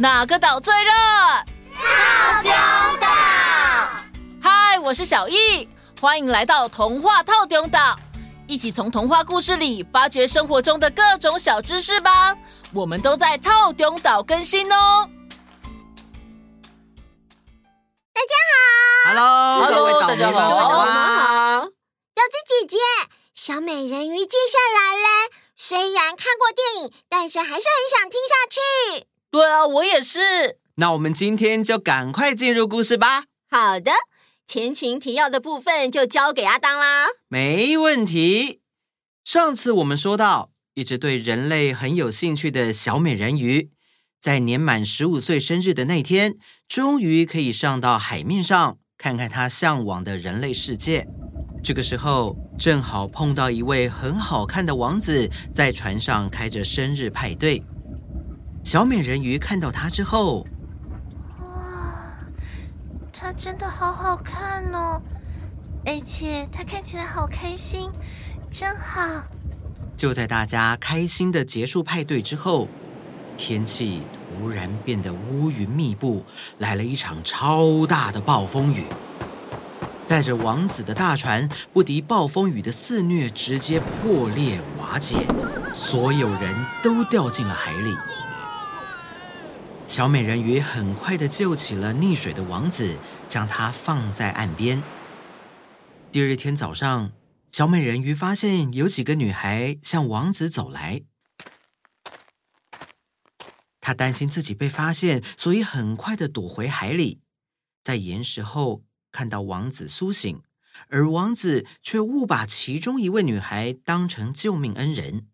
哪个岛最热？套丁岛。嗨，我是小易，欢迎来到童话套丁岛，一起从童话故事里发掘生活中的各种小知识吧。我们都在套丁岛更新哦。大家好，Hello，各位岛民们好啊！柚子姐姐，小美人鱼接下来嘞？虽然看过电影，但是还是很想听下去。对啊，我也是。那我们今天就赶快进入故事吧。好的，前情提要的部分就交给阿当啦。没问题。上次我们说到，一直对人类很有兴趣的小美人鱼，在年满十五岁生日的那天，终于可以上到海面上，看看她向往的人类世界。这个时候，正好碰到一位很好看的王子在船上开着生日派对。小美人鱼看到他之后，哇，他真的好好看哦，而且他看起来好开心，真好。就在大家开心的结束派对之后，天气突然变得乌云密布，来了一场超大的暴风雨。载着王子的大船不敌暴风雨的肆虐，直接破裂瓦解，所有人都掉进了海里。小美人鱼很快的救起了溺水的王子，将他放在岸边。第二天早上，小美人鱼发现有几个女孩向王子走来，她担心自己被发现，所以很快的躲回海里，在岩石后。看到王子苏醒，而王子却误把其中一位女孩当成救命恩人，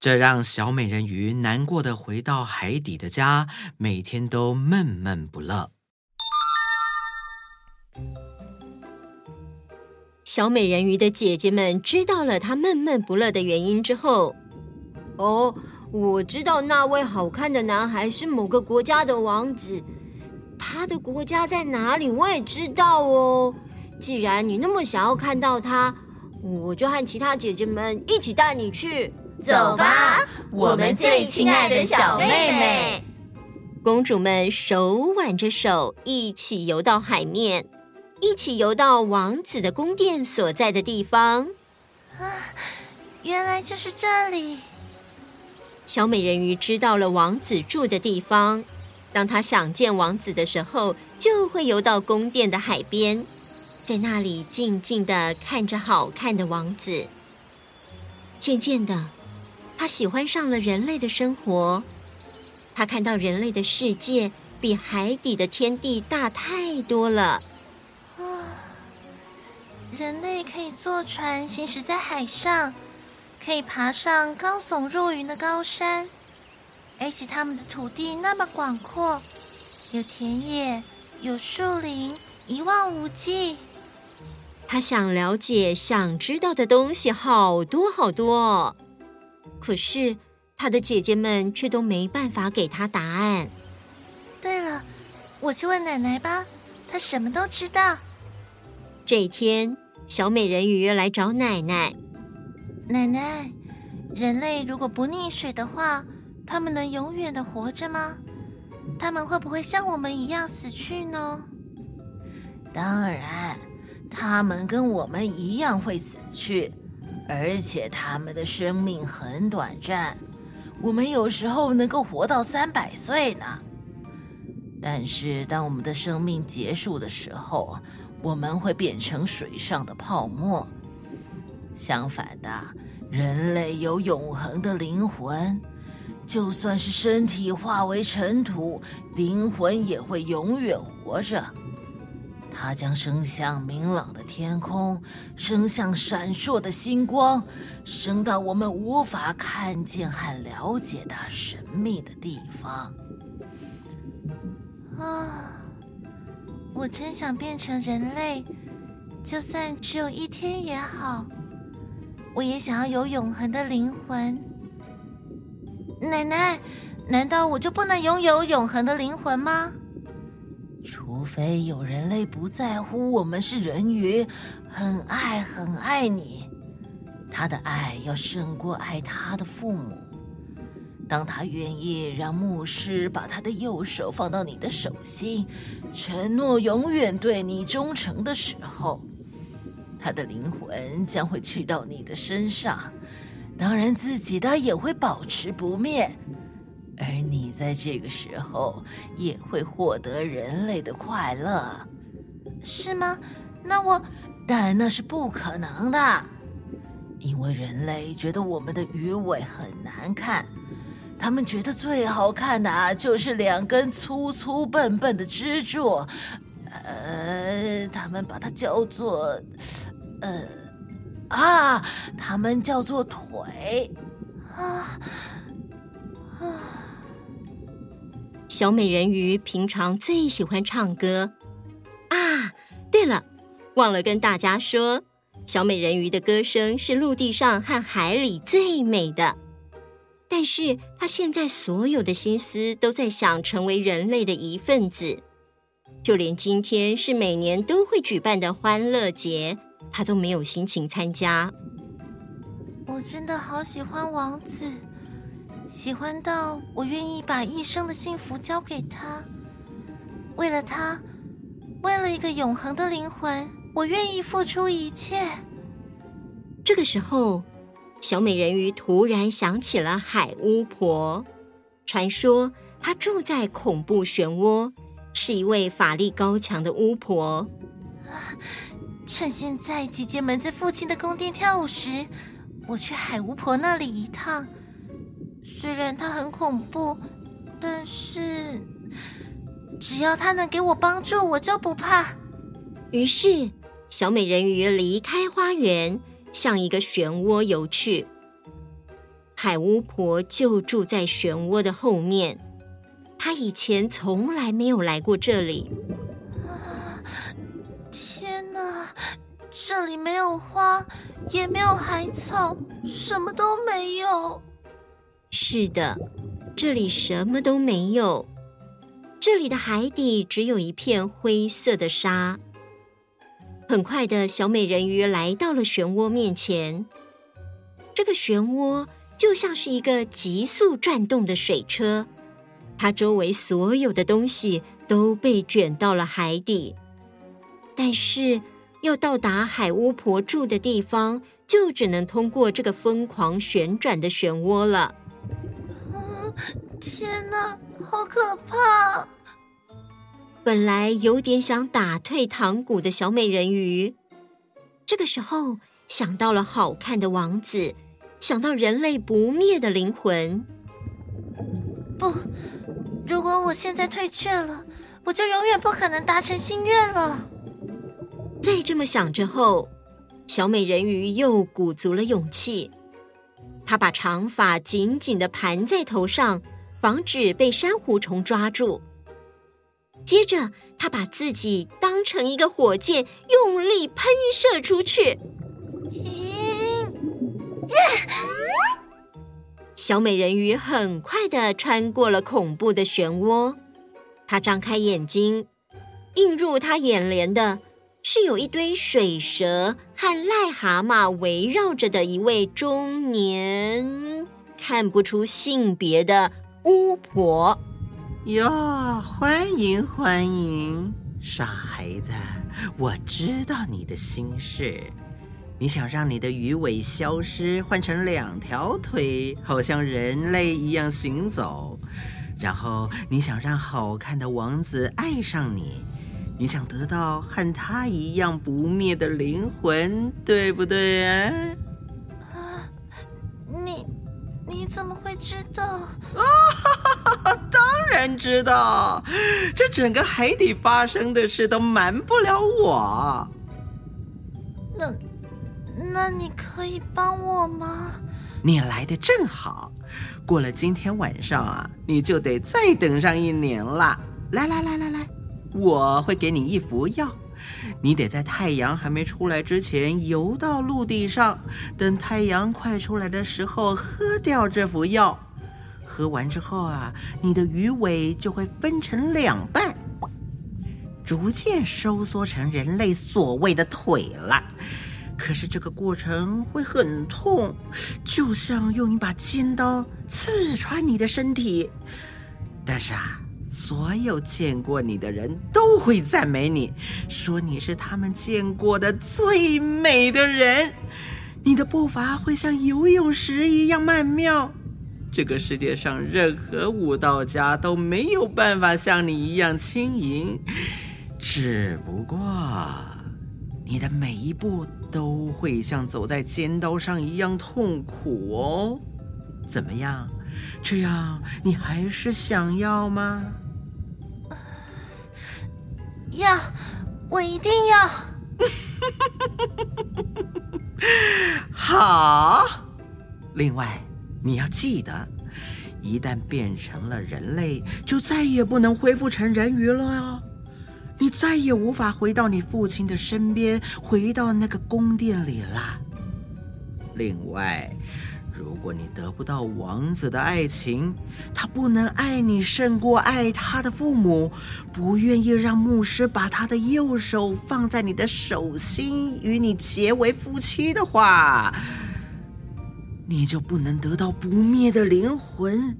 这让小美人鱼难过的回到海底的家，每天都闷闷不乐。小美人鱼的姐姐们知道了她闷闷不乐的原因之后，哦，我知道那位好看的男孩是某个国家的王子。他的国家在哪里？我也知道哦。既然你那么想要看到他，我就和其他姐姐们一起带你去。走吧，我们最亲爱的小妹妹。公主们手挽着手，一起游到海面，一起游到王子的宫殿所在的地方。啊，原来就是这里。小美人鱼知道了王子住的地方。当她想见王子的时候，就会游到宫殿的海边，在那里静静的看着好看的王子。渐渐的，他喜欢上了人类的生活。他看到人类的世界比海底的天地大太多了。哇！人类可以坐船行驶在海上，可以爬上高耸入云的高山。而且他们的土地那么广阔，有田野，有树林，一望无际。他想了解、想知道的东西好多好多，可是他的姐姐们却都没办法给他答案。对了，我去问奶奶吧，她什么都知道。这一天，小美人鱼来找奶奶。奶奶，人类如果不溺水的话，他们能永远的活着吗？他们会不会像我们一样死去呢？当然，他们跟我们一样会死去，而且他们的生命很短暂。我们有时候能够活到三百岁呢。但是，当我们的生命结束的时候，我们会变成水上的泡沫。相反的，人类有永恒的灵魂。就算是身体化为尘土，灵魂也会永远活着。它将升向明朗的天空，升向闪烁的星光，升到我们无法看见和了解的神秘的地方。啊，我真想变成人类，就算只有一天也好。我也想要有永恒的灵魂。奶奶，难道我就不能拥有永恒的灵魂吗？除非有人类不在乎我们是人鱼，很爱很爱你，他的爱要胜过爱他的父母。当他愿意让牧师把他的右手放到你的手心，承诺永远对你忠诚的时候，他的灵魂将会去到你的身上，当然自己的也会保持不灭，而你在这个时候也会获得人类的快乐，是吗？那我……但那是不可能的，因为人类觉得我们的鱼尾很难看。他们觉得最好看的啊，就是两根粗粗笨笨的支柱，呃，他们把它叫做，呃，啊，他们叫做腿，啊啊！小美人鱼平常最喜欢唱歌啊。对了，忘了跟大家说，小美人鱼的歌声是陆地上和海里最美的。但是她现在所有的心思都在想成为人类的一份子，就连今天是每年都会举办的欢乐节，她都没有心情参加。我真的好喜欢王子，喜欢到我愿意把一生的幸福交给他。为了他，为了一个永恒的灵魂，我愿意付出一切。这个时候。小美人鱼突然想起了海巫婆，传说她住在恐怖漩涡，是一位法力高强的巫婆。趁现在姐姐们在父亲的宫殿跳舞时，我去海巫婆那里一趟。虽然它很恐怖，但是只要他能给我帮助，我就不怕。于是，小美人鱼离开花园。向一个漩涡游去，海巫婆就住在漩涡的后面。她以前从来没有来过这里。啊，天哪，这里没有花，也没有海草，什么都没有。是的，这里什么都没有。这里的海底只有一片灰色的沙。很快的小美人鱼来到了漩涡面前，这个漩涡就像是一个急速转动的水车，它周围所有的东西都被卷到了海底，但是要到达海巫婆住的地方，就只能通过这个疯狂旋转的漩涡了。天哪，好可怕！本来有点想打退堂鼓的小美人鱼，这个时候想到了好看的王子，想到人类不灭的灵魂。不，如果我现在退却了，我就永远不可能达成心愿了。在这么想着后，小美人鱼又鼓足了勇气，他把长发紧紧的盘在头上，防止被珊瑚虫抓住。接着，他把自己当成一个火箭，用力喷射出去。小美人鱼很快的穿过了恐怖的漩涡。她张开眼睛，映入她眼帘的是有一堆水蛇和癞蛤蟆围绕着的一位中年、看不出性别的巫婆。哟，欢迎欢迎，傻孩子，我知道你的心事。你想让你的鱼尾消失，换成两条腿，好像人类一样行走。然后你想让好看的王子爱上你，你想得到和他一样不灭的灵魂，对不对啊？啊，你你怎么会知道？啊 当然知道，这整个海底发生的事都瞒不了我。那，那你可以帮我吗？你来的正好，过了今天晚上啊，你就得再等上一年了。来来来来来，我会给你一服药，你得在太阳还没出来之前游到陆地上，等太阳快出来的时候喝掉这服药。喝完之后啊，你的鱼尾就会分成两半，逐渐收缩成人类所谓的腿了。可是这个过程会很痛，就像用一把尖刀刺穿你的身体。但是啊，所有见过你的人都会赞美你，说你是他们见过的最美的人。你的步伐会像游泳时一样曼妙，这个世界上任何舞蹈家都没有办法像你一样轻盈。只不过，你的每一步都会像走在尖刀上一样痛苦哦。怎么样？这样你还是想要吗？要，我一定要。好。另外，你要记得，一旦变成了人类，就再也不能恢复成人鱼了哦。你再也无法回到你父亲的身边，回到那个宫殿里了。另外，如果你得不到王子的爱情，他不能爱你胜过爱他的父母，不愿意让牧师把他的右手放在你的手心，与你结为夫妻的话，你就不能得到不灭的灵魂。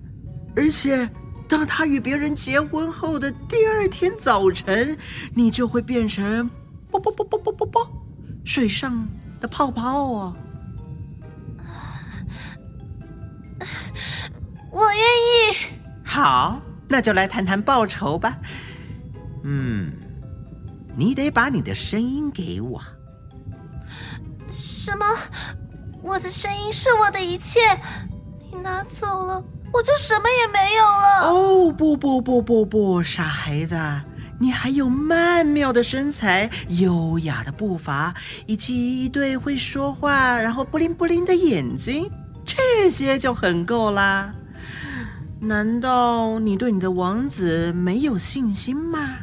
而且，当他与别人结婚后的第二天早晨，你就会变成啵啵啵啵啵啵啵水上的泡泡哦。愿意。好，那就来谈谈报酬吧。嗯，你得把你的声音给我。什么？我的声音是我的一切？你拿走了，我就什么也没有了。哦，不不不不不，傻孩子，你还有曼妙的身材、优雅的步伐，以及一对会说话然后布灵布灵的眼睛，这些就很够啦。难道你对你的王子没有信心吗？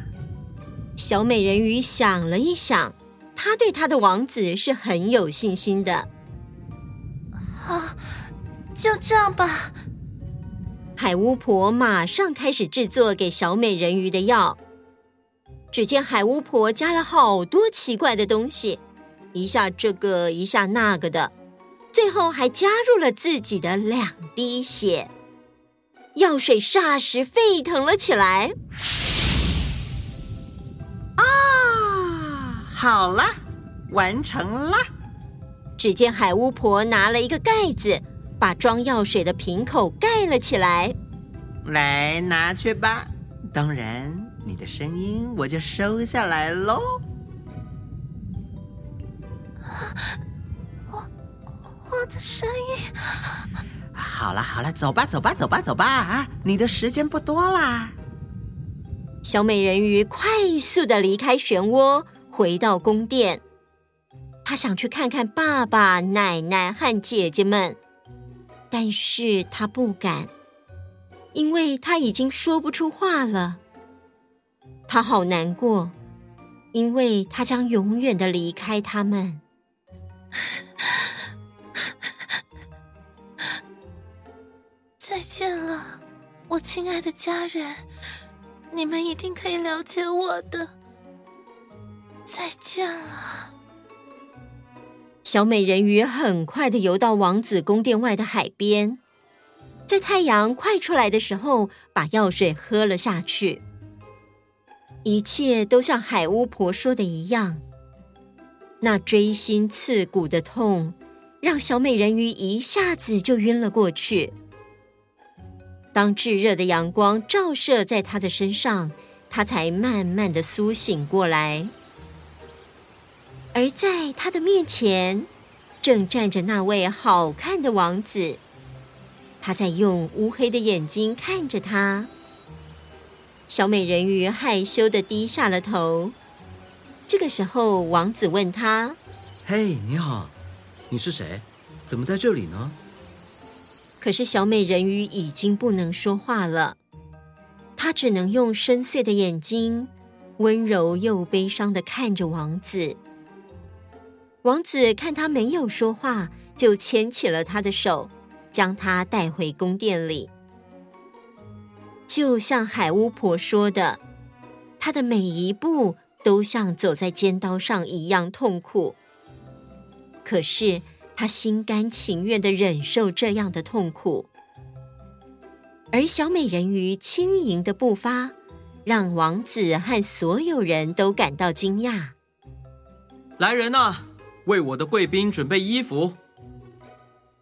小美人鱼想了一想，她对她的王子是很有信心的。好，就这样吧。海巫婆马上开始制作给小美人鱼的药。只见海巫婆加了好多奇怪的东西，一下这个，一下那个的，最后还加入了自己的两滴血。药水霎时沸腾了起来。啊，好了，完成了。只见海巫婆拿了一个盖子，把装药水的瓶口盖了起来。来，拿去吧。当然，你的声音我就收下来喽。我，我的声音。好了好了，走吧走吧走吧走吧啊！你的时间不多啦。小美人鱼快速的离开漩涡，回到宫殿。她想去看看爸爸、奶奶和姐姐们，但是她不敢，因为她已经说不出话了。她好难过，因为她将永远的离开他们。再见了，我亲爱的家人，你们一定可以了解我的。再见了。小美人鱼很快的游到王子宫殿外的海边，在太阳快出来的时候，把药水喝了下去。一切都像海巫婆说的一样，那锥心刺骨的痛，让小美人鱼一下子就晕了过去。当炙热的阳光照射在他的身上，他才慢慢的苏醒过来。而在他的面前，正站着那位好看的王子，他在用乌黑的眼睛看着他。小美人鱼害羞的低下了头。这个时候，王子问他：“嘿，你好，你是谁？怎么在这里呢？”可是小美人鱼已经不能说话了，她只能用深邃的眼睛，温柔又悲伤的看着王子。王子看她没有说话，就牵起了她的手，将她带回宫殿里。就像海巫婆说的，她的每一步都像走在尖刀上一样痛苦。可是他心甘情愿的忍受这样的痛苦。而小美人鱼轻盈的步伐，让王子和所有人都感到惊讶。来人呐，为我的贵宾准备衣服。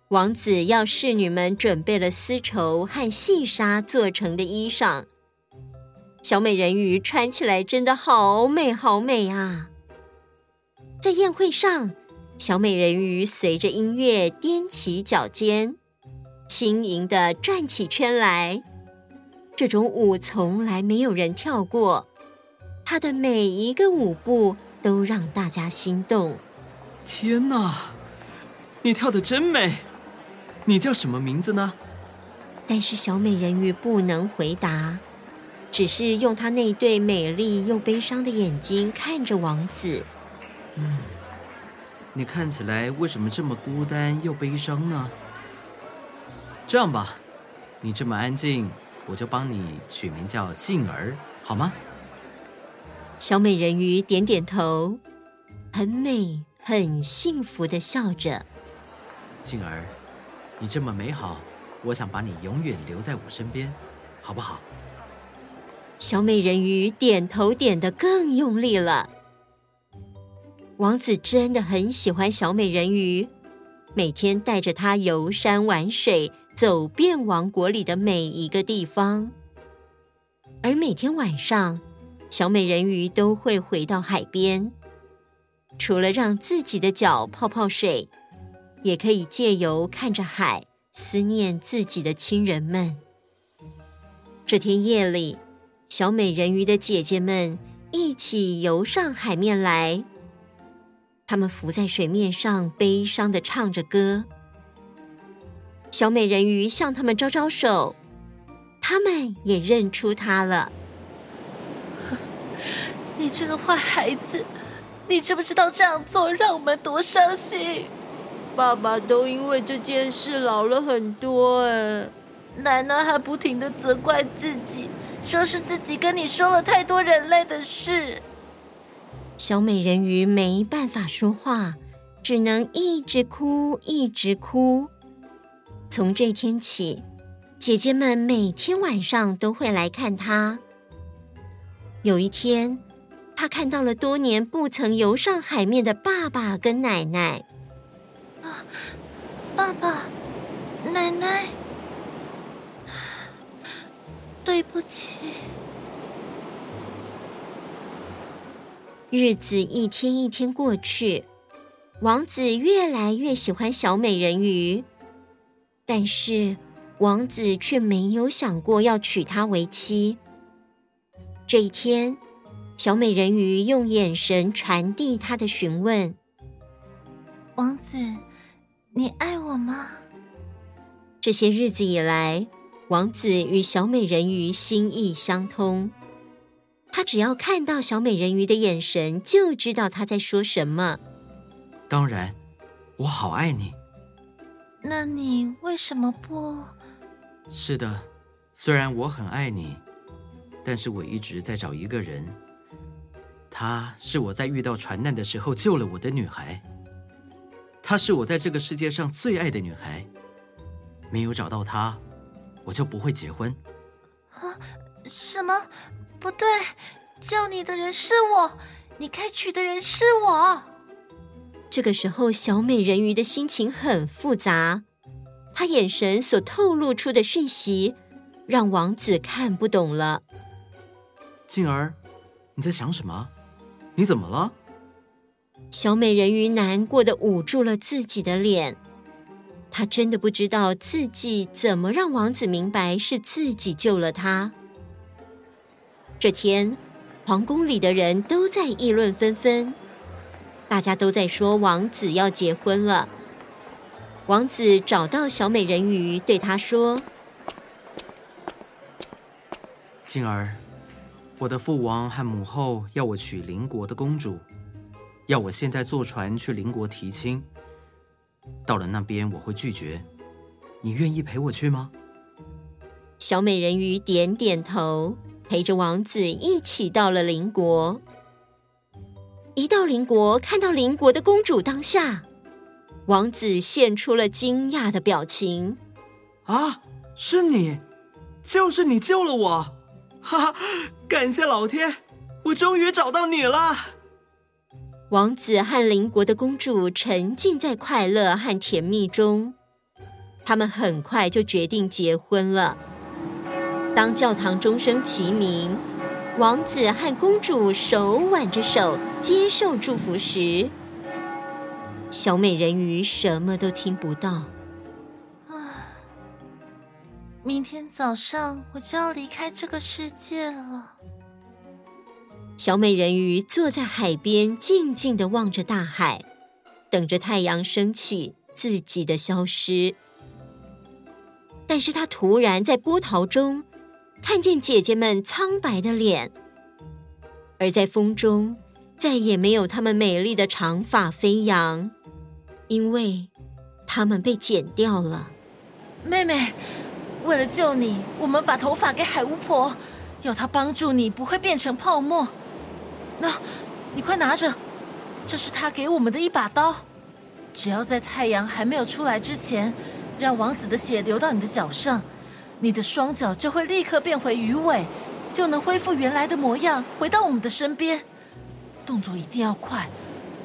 王子要侍女们准备了丝绸和细纱做成的衣裳。小美人鱼穿起来真的好美，好美啊！在宴会上，小美人鱼随着音乐踮起脚尖，轻盈地转起圈来。这种舞从来没有人跳过，她的每一个舞步都让大家心动。天哪，你跳得真美！你叫什么名字呢？但是小美人鱼不能回答。只是用她那对美丽又悲伤的眼睛看着王子。嗯，你看起来为什么这么孤单又悲伤呢？这样吧，你这么安静，我就帮你取名叫静儿，好吗？小美人鱼点点头，很美、很幸福的笑着。静儿，你这么美好，我想把你永远留在我身边，好不好？小美人鱼点头点得更用力了。王子真的很喜欢小美人鱼，每天带着她游山玩水，走遍王国里的每一个地方。而每天晚上，小美人鱼都会回到海边，除了让自己的脚泡泡水，也可以借由看着海，思念自己的亲人们。这天夜里。小美人鱼的姐姐们一起游上海面来，他们浮在水面上，悲伤地唱着歌。小美人鱼向他们招招手，他们也认出他了。你这个坏孩子，你知不知道这样做让我们多伤心？爸爸都因为这件事老了很多哎，奶奶还不停地责怪自己。说是自己跟你说了太多人类的事，小美人鱼没办法说话，只能一直哭，一直哭。从这天起，姐姐们每天晚上都会来看她。有一天，她看到了多年不曾游上海面的爸爸跟奶奶。啊，爸爸，奶奶。对不起。日子一天一天过去，王子越来越喜欢小美人鱼，但是王子却没有想过要娶她为妻。这一天，小美人鱼用眼神传递她的询问：“王子，你爱我吗？”这些日子以来，王子与小美人鱼心意相通，他只要看到小美人鱼的眼神，就知道他在说什么。当然，我好爱你。那你为什么不？是的，虽然我很爱你，但是我一直在找一个人。她是我在遇到船难的时候救了我的女孩。她是我在这个世界上最爱的女孩。没有找到她。我就不会结婚。啊？什么？不对，救你的人是我，你该娶的人是我。这个时候，小美人鱼的心情很复杂，她眼神所透露出的讯息，让王子看不懂了。静儿，你在想什么？你怎么了？小美人鱼难过的捂住了自己的脸。她真的不知道自己怎么让王子明白是自己救了他。这天，皇宫里的人都在议论纷纷，大家都在说王子要结婚了。王子找到小美人鱼，对她说：“静儿，我的父王和母后要我娶邻国的公主，要我现在坐船去邻国提亲。”到了那边我会拒绝，你愿意陪我去吗？小美人鱼点点头，陪着王子一起到了邻国。一到邻国，看到邻国的公主当下，王子现出了惊讶的表情。啊，是你，就是你救了我！哈哈，感谢老天，我终于找到你了。王子和邻国的公主沉浸在快乐和甜蜜中，他们很快就决定结婚了。当教堂钟声齐鸣，王子和公主手挽着手接受祝福时，小美人鱼什么都听不到。啊，明天早上我就要离开这个世界了。小美人鱼坐在海边，静静的望着大海，等着太阳升起，自己的消失。但是她突然在波涛中。看见姐姐们苍白的脸，而在风中再也没有她们美丽的长发飞扬，因为她们被剪掉了。妹妹，为了救你，我们把头发给海巫婆，要她帮助你不会变成泡沫。那，你快拿着，这是她给我们的一把刀。只要在太阳还没有出来之前，让王子的血流到你的脚上。你的双脚就会立刻变回鱼尾，就能恢复原来的模样，回到我们的身边。动作一定要快，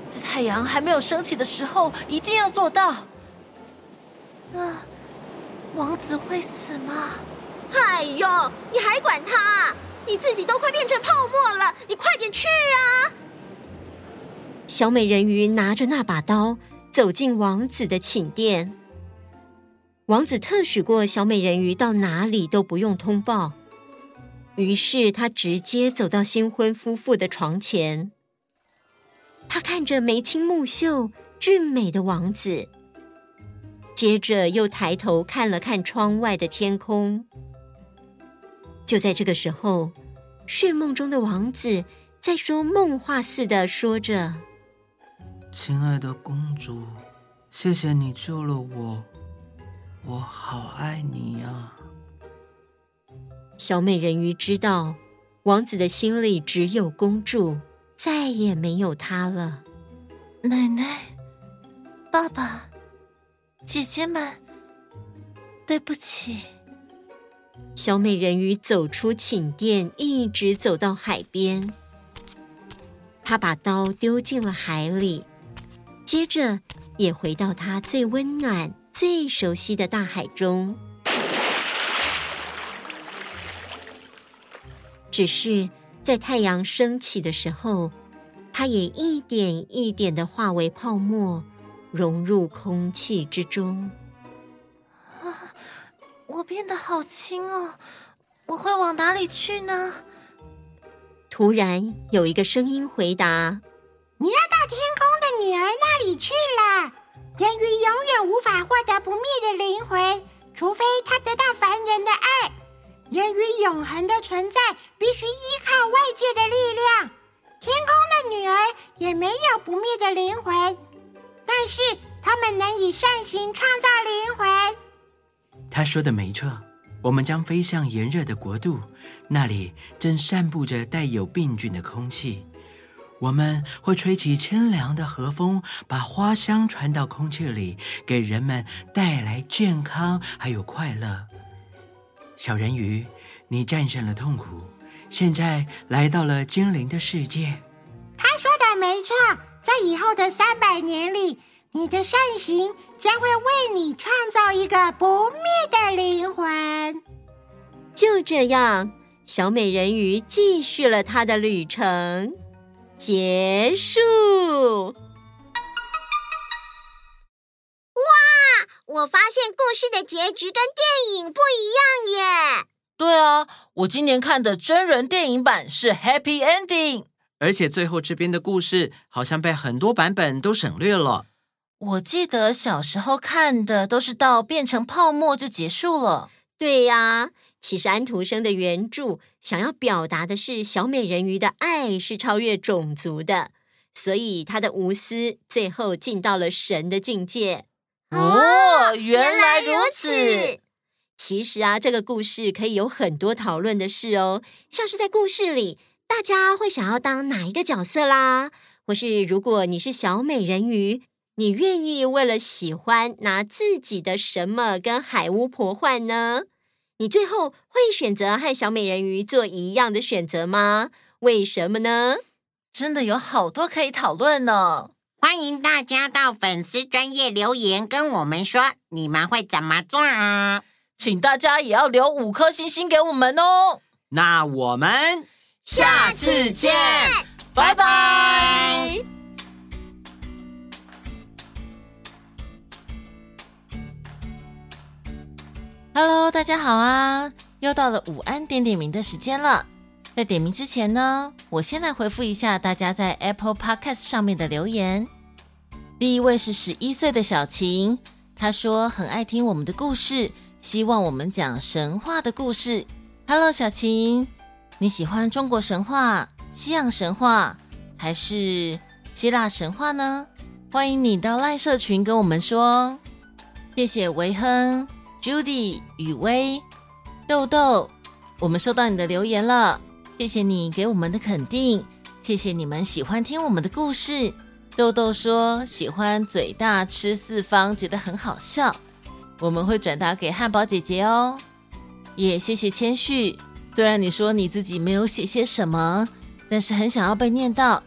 在太阳还没有升起的时候，一定要做到。那王子会死吗？哎呦，你还管他？你自己都快变成泡沫了，你快点去啊！小美人鱼拿着那把刀走进王子的寝殿。王子特许过小美人鱼到哪里都不用通报，于是他直接走到新婚夫妇的床前。他看着眉清目秀、俊美的王子，接着又抬头看了看窗外的天空。就在这个时候，睡梦中的王子在说梦话似的说着：“亲爱的公主，谢谢你救了我。”我好爱你呀！小美人鱼知道，王子的心里只有公主，再也没有他了。奶奶、爸爸、姐姐们，对不起。小美人鱼走出寝殿，一直走到海边。她把刀丢进了海里，接着也回到她最温暖。最熟悉的大海中，只是在太阳升起的时候，它也一点一点的化为泡沫，融入空气之中。啊，我变得好轻哦，我会往哪里去呢？突然有一个声音回答：“你要到天空的女儿那里去了。”人鱼永远无法获得不灭的灵魂，除非他得到凡人的爱。人鱼永恒的存在必须依靠外界的力量。天空的女儿也没有不灭的灵魂，但是他们能以善行创造灵魂。他说的没错，我们将飞向炎热的国度，那里正散布着带有病菌的空气。我们会吹起清凉的和风，把花香传到空气里，给人们带来健康还有快乐。小人鱼，你战胜了痛苦，现在来到了精灵的世界。他说的没错，在以后的三百年里，你的善行将会为你创造一个不灭的灵魂。就这样，小美人鱼继续了她的旅程。结束。哇！我发现故事的结局跟电影不一样耶。对啊，我今年看的真人电影版是 Happy Ending，而且最后这边的故事好像被很多版本都省略了。我记得小时候看的都是到变成泡沫就结束了。对呀。其实安徒生的原著想要表达的是小美人鱼的爱是超越种族的，所以她的无私最后进到了神的境界。哦，原来如此。其实啊，这个故事可以有很多讨论的事哦，像是在故事里，大家会想要当哪一个角色啦？或是如果你是小美人鱼，你愿意为了喜欢拿自己的什么跟海巫婆换呢？你最后会选择和小美人鱼做一样的选择吗？为什么呢？真的有好多可以讨论呢。欢迎大家到粉丝专业留言跟我们说，你们会怎么做啊？请大家也要留五颗星星给我们哦。那我们下次见，拜拜。Hello，大家好啊！又到了午安点点名的时间了。在点名之前呢，我先来回复一下大家在 Apple Podcast 上面的留言。第一位是十一岁的小晴，她说很爱听我们的故事，希望我们讲神话的故事。Hello，小晴，你喜欢中国神话、西洋神话还是希腊神话呢？欢迎你到赖社群跟我们说。谢谢维亨、Judy、雨薇、豆豆，我们收到你的留言了。谢谢你给我们的肯定，谢谢你们喜欢听我们的故事。豆豆说喜欢嘴大吃四方，觉得很好笑。我们会转达给汉堡姐姐哦。也谢谢谦虚，虽然你说你自己没有写些什么，但是很想要被念到。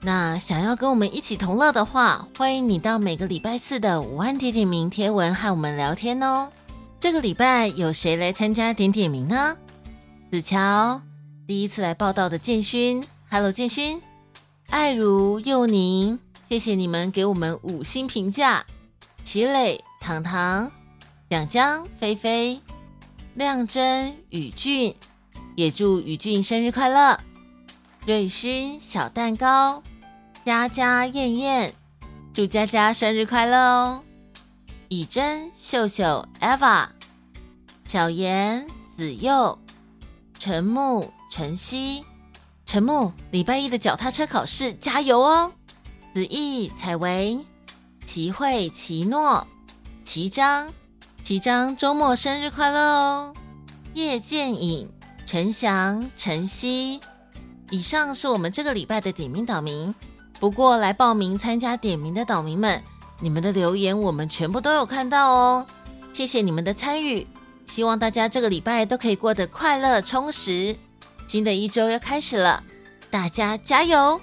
那想要跟我们一起同乐的话，欢迎你到每个礼拜四的午安点点名贴文和我们聊天哦。这个礼拜有谁来参加点点名呢？子乔。第一次来报道的建勋，Hello 建勋，爱如幼宁，谢谢你们给我们五星评价。齐磊、糖糖、蒋江、菲菲、亮真、宇俊，也祝宇俊生日快乐。瑞勋、小蛋糕、佳佳、燕燕，祝佳佳生日快乐哦。以真、秀秀、Eva、小妍、子佑、陈木。晨曦、陈木，礼拜一的脚踏车考试加油哦！子毅、采薇、齐慧、齐诺、齐章、齐章，周末生日快乐哦！叶剑影、陈翔、晨曦，以上是我们这个礼拜的点名岛民。不过来报名参加点名的岛民们，你们的留言我们全部都有看到哦，谢谢你们的参与。希望大家这个礼拜都可以过得快乐充实。新的一周要开始了，大家加油！